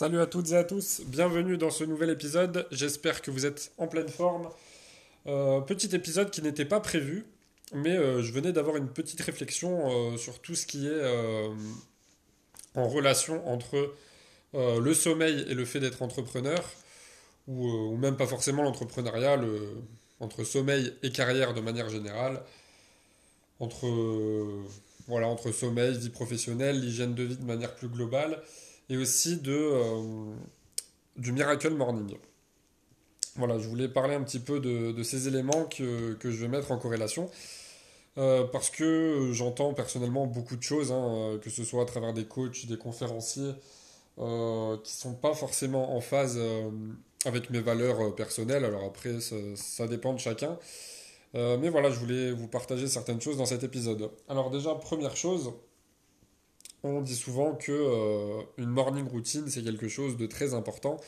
Salut à toutes et à tous, bienvenue dans ce nouvel épisode, j'espère que vous êtes en pleine forme. Euh, petit épisode qui n'était pas prévu, mais euh, je venais d'avoir une petite réflexion euh, sur tout ce qui est en relation entre le sommeil et le fait d'être entrepreneur, ou, même pas forcément l'entrepreneuriat, entre sommeil et carrière de manière générale, entre, voilà, entre sommeil, vie professionnelle, l'hygiène de vie de manière plus globale et aussi de, euh, du Miracle Morning. Voilà, je voulais parler un petit peu de, ces éléments que, que, je vais mettre en corrélation. Euh, parce que j'entends personnellement beaucoup de choses, hein, que ce soit à travers des coachs, des conférenciers, euh, qui sont pas forcément en phase avec mes valeurs personnelles. Alors après, ça dépend de chacun. mais voilà, je voulais vous partager certaines choses dans cet épisode. Alors déjà, première chose, on dit souvent que euh, une morning routine c'est quelque chose de très important.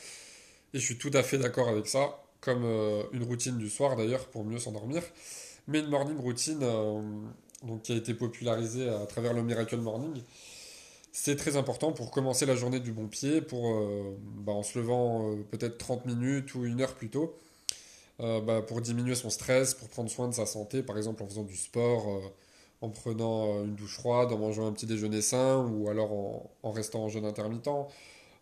Et je suis tout à fait d'accord avec ça comme euh, une routine du soir d'ailleurs pour mieux s'endormir. Mais une morning routine euh, qui a été popularisée à travers le Miracle Morning c'est très important pour commencer la journée du bon pied pour bah, en se levant peut-être 30 minutes ou une heure plus tôt bah, pour diminuer son stress pour prendre soin de sa santé par exemple en faisant du sport en prenant euh, une douche froide, en mangeant un petit déjeuner sain ou alors en, restant en jeûne intermittent,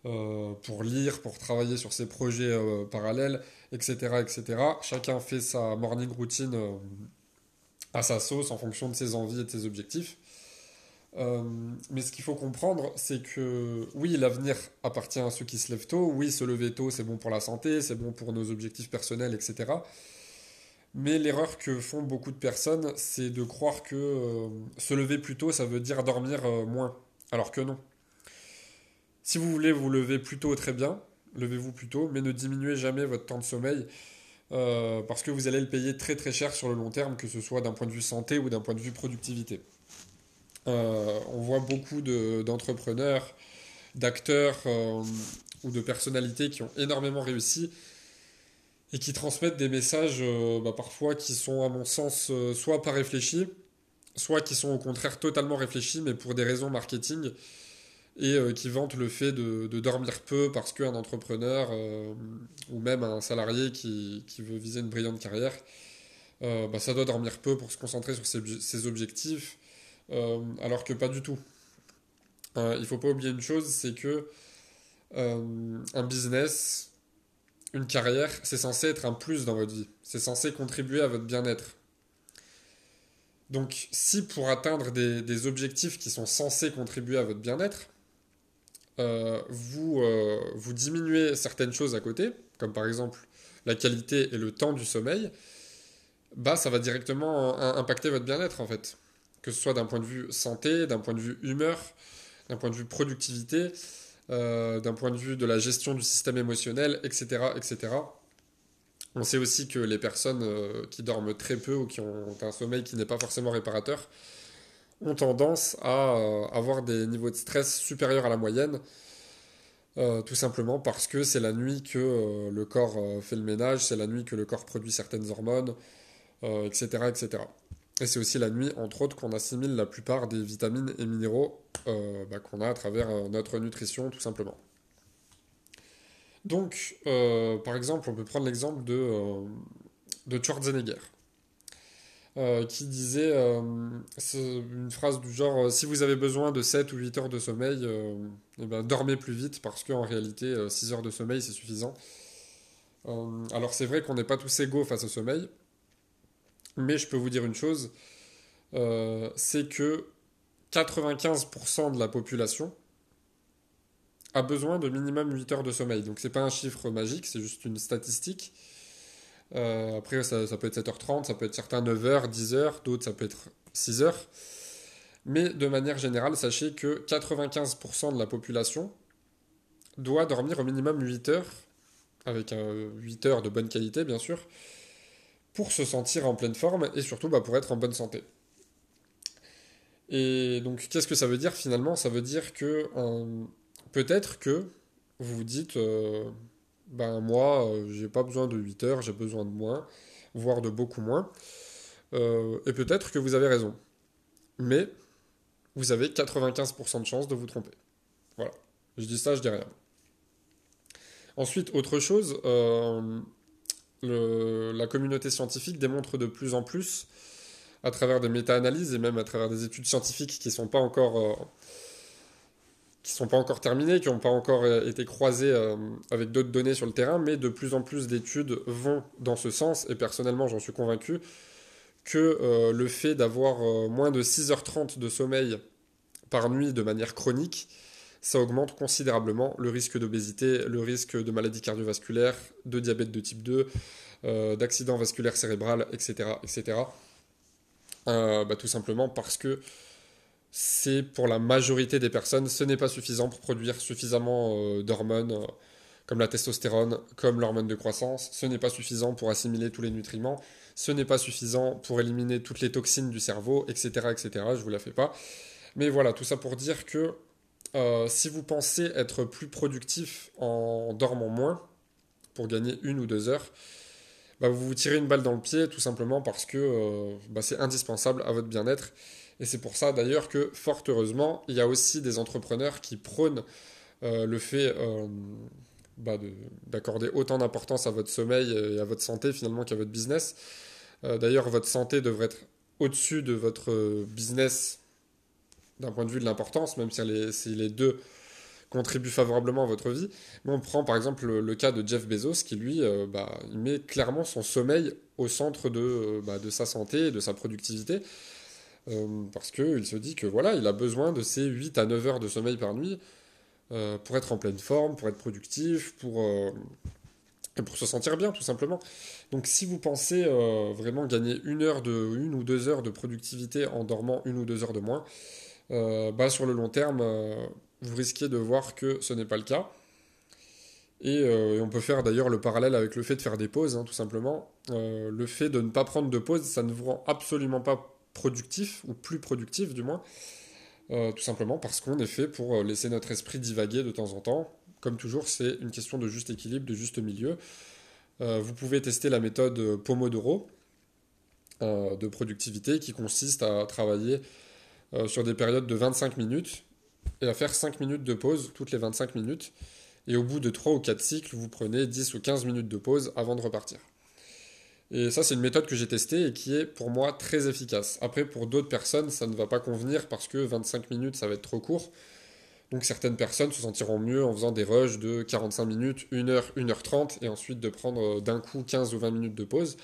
euh, pour lire, pour travailler sur ses projets euh, parallèles, etc., etc. Chacun fait sa morning routine à sa sauce en fonction de ses envies et de ses objectifs. mais ce qu'il faut comprendre, c'est que oui, l'avenir appartient à ceux qui se lèvent tôt. Oui, se lever tôt, c'est bon pour la santé, c'est bon pour nos objectifs personnels, etc. Mais l'erreur que font beaucoup de personnes, c'est de croire que euh, se lever plus tôt, ça veut dire dormir euh, moins. Alors que non. Si vous voulez vous lever plus tôt, très bien, levez-vous plus tôt, mais ne diminuez jamais votre temps de sommeil, euh, parce que vous allez le payer très très cher sur le long terme, que ce soit d'un point de vue santé ou d'un point de vue productivité. on voit beaucoup d'entrepreneurs, d'acteurs ou de personnalités qui ont énormément réussi et qui transmettent des messages euh, bah, parfois qui sont à mon sens euh, soit pas réfléchis, soit qui sont au contraire totalement réfléchis mais pour des raisons marketing et euh, qui vantent le fait de, dormir peu parce qu'un entrepreneur ou même un salarié qui, qui, veut viser une brillante carrière, bah, ça doit dormir peu pour se concentrer sur ses, ses objectifs, alors que pas du tout. il faut pas oublier une chose, c'est que un business, une carrière, c'est censé être un plus dans votre vie. C'est censé contribuer à votre bien-être. Donc, si pour atteindre des, objectifs qui sont censés contribuer à votre bien-être, euh, vous, euh, vous diminuez certaines choses à côté, comme par exemple la qualité et le temps du sommeil, bah ça va directement impacter votre bien-être en fait. Que ce soit d'un point de vue santé, d'un point de vue humeur, d'un point de vue productivité, euh, d'un point de vue de la gestion du système émotionnel, etc., etc. On sait aussi que les personnes euh, qui dorment très peu ou qui ont un sommeil qui n'est pas forcément réparateur ont tendance à euh, avoir des niveaux de stress supérieurs à la moyenne, tout simplement parce que c'est la nuit que le corps fait le ménage, c'est la nuit que le corps produit certaines hormones, etc., etc. Et c'est aussi la nuit, entre autres, qu'on assimile la plupart des vitamines et minéraux euh, bah, qu'on a à travers euh, notre nutrition, tout simplement. Donc, euh, par exemple, on peut prendre l'exemple de, de Schwarzenegger, qui disait une phrase du genre Si vous avez besoin de 7 ou 8 heures de sommeil, eh ben, dormez plus vite, parce qu'en réalité, 6 heures de sommeil, c'est suffisant. alors, c'est vrai qu'on n'est pas tous égaux face au sommeil. Mais je peux vous dire une chose, euh, c'est que 95% de la population a besoin de minimum 8 heures de sommeil. Donc c'est pas un chiffre magique, c'est juste une statistique. Euh, après, ça, peut être 7h30, ça peut être certains 9h, 10h, d'autres ça peut être 6h. Mais de manière générale, sachez que 95% de la population doit dormir au minimum 8 heures, avec 8 heures de bonne qualité bien sûr, pour se sentir en pleine forme et surtout bah, pour être en bonne santé. Et donc, qu'est-ce que ça veut dire finalement? Ça veut dire que peut-être que vous vous dites, euh, ben moi, euh, j'ai pas besoin de 8 heures, j'ai besoin de moins, voire de beaucoup moins. Euh, et peut-être que vous avez raison. Mais vous avez 95% de chance de vous tromper. Voilà. Je dis ça, je dis rien. Ensuite, autre chose, la communauté scientifique démontre de plus en plus, à travers des méta-analyses et même à travers des études scientifiques qui ne sont pas encore qui sont pas encore terminées, qui n'ont pas encore euh, été croisées euh, avec d'autres données sur le terrain, mais de plus en plus d'études vont dans ce sens, et personnellement j'en suis convaincu, que euh, le fait d'avoir moins de 6h30 de sommeil par nuit de manière chronique, ça augmente considérablement le risque d'obésité, le risque de maladies cardiovasculaires, de diabète de type 2, d'accident vasculaire cérébral, etc. etc. Bah, tout simplement parce que c'est pour la majorité des personnes, ce n'est pas suffisant pour produire suffisamment euh, d'hormones euh, comme la testostérone, comme l'hormone de croissance. Ce n'est pas suffisant pour assimiler tous les nutriments. Ce n'est pas suffisant pour éliminer toutes les toxines du cerveau, etc., etc. Je vous la fais pas. Mais voilà, tout ça pour dire que euh, si vous pensez être plus productif en dormant moins, pour gagner une ou deux heures, bah, vous vous tirez une balle dans le pied tout simplement parce que bah, c'est indispensable à votre bien-être. Et c'est pour ça d'ailleurs que, fort heureusement, il y a aussi des entrepreneurs qui prônent euh, le fait euh, bah, d'accorder autant d'importance à votre sommeil et à votre santé finalement qu'à votre business. Euh, d'ailleurs, votre santé devrait être au-dessus de votre business d'un point de vue de l'importance, même si les, deux contribuent favorablement à votre vie. Mais on prend par exemple le, cas de Jeff Bezos qui lui, bah, il met clairement son sommeil au centre de, bah, de sa santé et de sa productivité. Euh, parce qu'il se dit que voilà, il a besoin de ces 8 à 9 heures de sommeil par nuit euh, pour être en pleine forme, pour être productif, pour, euh, pour se sentir bien tout simplement. Donc si vous pensez vraiment gagner une heure de une ou deux heures de productivité en dormant une ou deux heures de moins, bah sur le long terme, vous risquez de voir que ce n'est pas le cas. Et, on peut faire d'ailleurs le parallèle avec le fait de faire des pauses, hein, tout simplement. le fait de ne pas prendre de pause, ça ne vous rend absolument pas productif, ou plus productif du moins, euh, tout simplement parce qu'on est fait pour euh, laisser notre esprit divaguer de temps en temps. Comme toujours, c'est une question de juste équilibre, de juste milieu. Euh, vous pouvez tester la méthode Pomodoro de productivité qui consiste à travailler sur des périodes de 25 minutes et à faire 5 minutes de pause toutes les 25 minutes. Et au bout de 3 ou 4 cycles, vous prenez 10 ou 15 minutes de pause avant de repartir. Et ça, c'est une méthode que j'ai testée et qui est pour moi très efficace. Après, pour d'autres personnes, ça ne va pas convenir parce que 25 minutes, ça va être trop court. Donc certaines personnes se sentiront mieux en faisant des rushs de 45 minutes, 1 heure, 1 heure 30 et ensuite de prendre euh, d'un coup 15 ou 20 minutes de pause.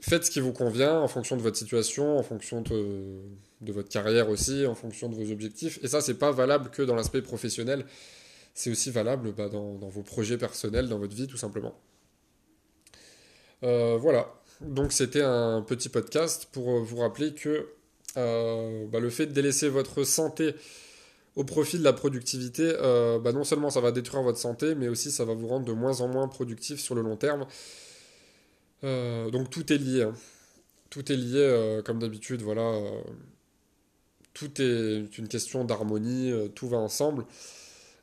Faites ce qui vous convient en fonction de votre situation, en fonction de, votre carrière aussi, en fonction de vos objectifs. Et ça, c'est pas valable que dans l'aspect professionnel, c'est aussi valable bah, dans vos projets personnels, dans votre vie tout simplement. Euh, voilà, donc c'était un petit podcast pour euh, vous rappeler que euh, bah, le fait de délaisser votre santé au profit de la productivité, bah, non seulement ça va détruire votre santé, mais aussi ça va vous rendre de moins en moins productif sur le long terme. Donc tout est lié. Hein. Tout est lié, comme d'habitude, voilà. tout est une question d'harmonie, tout va ensemble.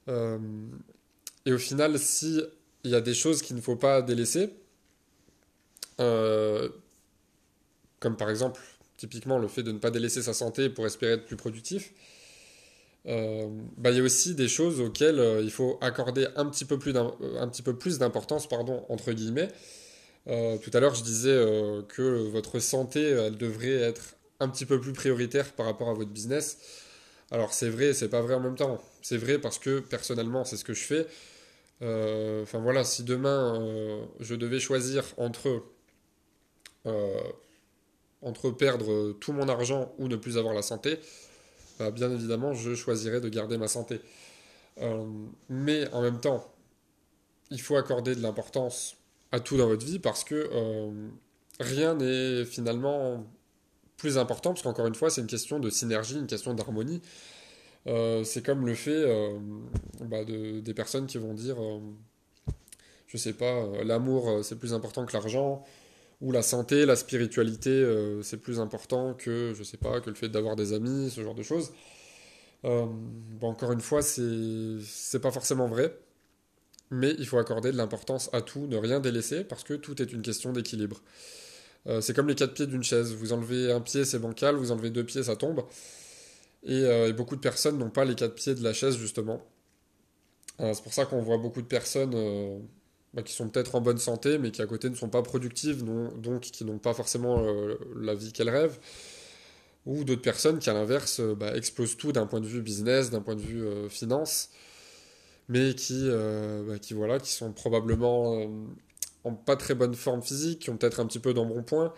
et au final, si il y a des choses qu'il ne faut pas délaisser, euh, comme par exemple, typiquement, le fait de ne pas délaisser sa santé pour espérer être plus productif. Euh, bah, il y a aussi des choses auxquelles euh, il faut accorder un petit peu plus d'importance, pardon, entre guillemets. Tout à l'heure, je disais que votre santé, elle devrait être un petit peu plus prioritaire par rapport à votre business. Alors c'est vrai, c'est pas vrai en même temps. C'est vrai parce que personnellement, c'est ce que je fais. Enfin voilà, si demain je devais choisir entre euh, perdre tout mon argent ou ne plus avoir la santé, bah, bien évidemment, je choisirais de garder ma santé. Euh, mais en même temps, il faut accorder de l'importance à tout dans votre vie parce que euh, rien n'est finalement plus important, parce qu'encore une fois, c'est une question de synergie, une question d'harmonie. c'est comme le fait bah, de, des personnes qui vont dire, je sais pas, l'amour c'est plus important que l'argent, ou la santé, la spiritualité, euh, c'est plus important que, je sais pas, que le fait d'avoir des amis, ce genre de choses. Euh, bon, encore une fois, c'est pas forcément vrai, mais il faut accorder de l'importance à tout, ne rien délaisser, parce que tout est une question d'équilibre. Euh, c'est comme les quatre pieds d'une chaise. Vous enlevez un pied, c'est bancal, vous enlevez deux pieds, ça tombe. Et, et beaucoup de personnes n'ont pas les quatre pieds de la chaise, justement. c'est pour ça qu'on voit beaucoup de personnes bah, qui sont peut-être en bonne santé, mais qui à côté ne sont pas productives, donc qui n'ont pas forcément la vie qu'elles rêvent ou d'autres personnes qui, à l'inverse, euh, bah, explosent tout d'un point de vue business, d'un point de vue euh, finance, mais qui, euh, bah, qui, voilà, qui sont probablement en pas très bonne forme physique, qui ont peut-être un petit peu d'embonpoint,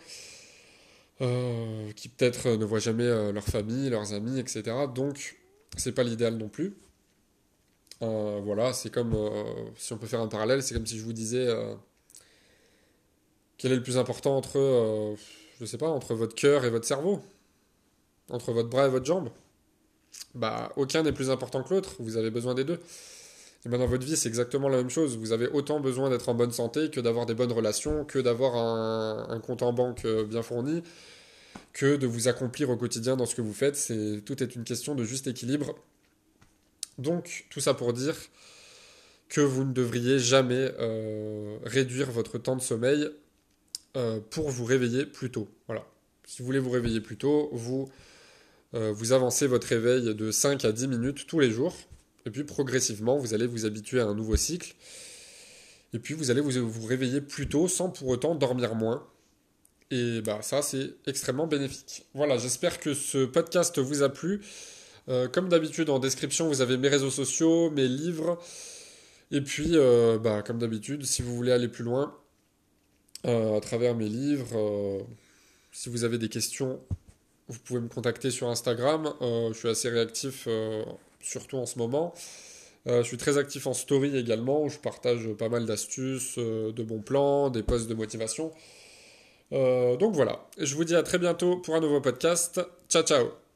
qui peut-être ne voient jamais leur famille, leurs amis, etc. Donc, c'est pas l'idéal non plus. voilà, c'est comme, si on peut faire un parallèle, c'est comme si je vous disais quel est le plus important entre, je sais pas, entre votre cœur et votre cerveau? Entre votre bras et votre jambe, bah, aucun n'est plus important que l'autre. Vous avez besoin des deux. Et ben dans votre vie, c'est exactement la même chose. Vous avez autant besoin d'être en bonne santé que d'avoir des bonnes relations, que d'avoir un, compte en banque euh, bien fourni, que de vous accomplir au quotidien dans ce que vous faites. Tout est une question de juste équilibre. Donc tout ça pour dire que vous ne devriez jamais euh, réduire votre temps de sommeil euh, pour vous réveiller plus tôt. Voilà. Si vous voulez vous réveiller plus tôt, vous vous avancez votre réveil de 5 à 10 minutes tous les jours. Et puis progressivement, vous allez vous habituer à un nouveau cycle. Et puis vous allez vous, vous réveiller plus tôt sans pour autant dormir moins. Et bah ça, c'est extrêmement bénéfique. Voilà, j'espère que ce podcast vous a plu. Euh, comme d'habitude, en description, vous avez mes réseaux sociaux, mes livres. Et puis, euh, bah, comme d'habitude, si vous voulez aller plus loin à travers mes livres, si vous avez des questions, vous pouvez me contacter sur Instagram. Euh, je suis assez réactif, euh, surtout en ce moment. Euh, je suis très actif en story également, où je partage pas mal d'astuces, de bons plans, des posts de motivation. donc voilà, je vous dis à très bientôt pour un nouveau podcast. Ciao ciao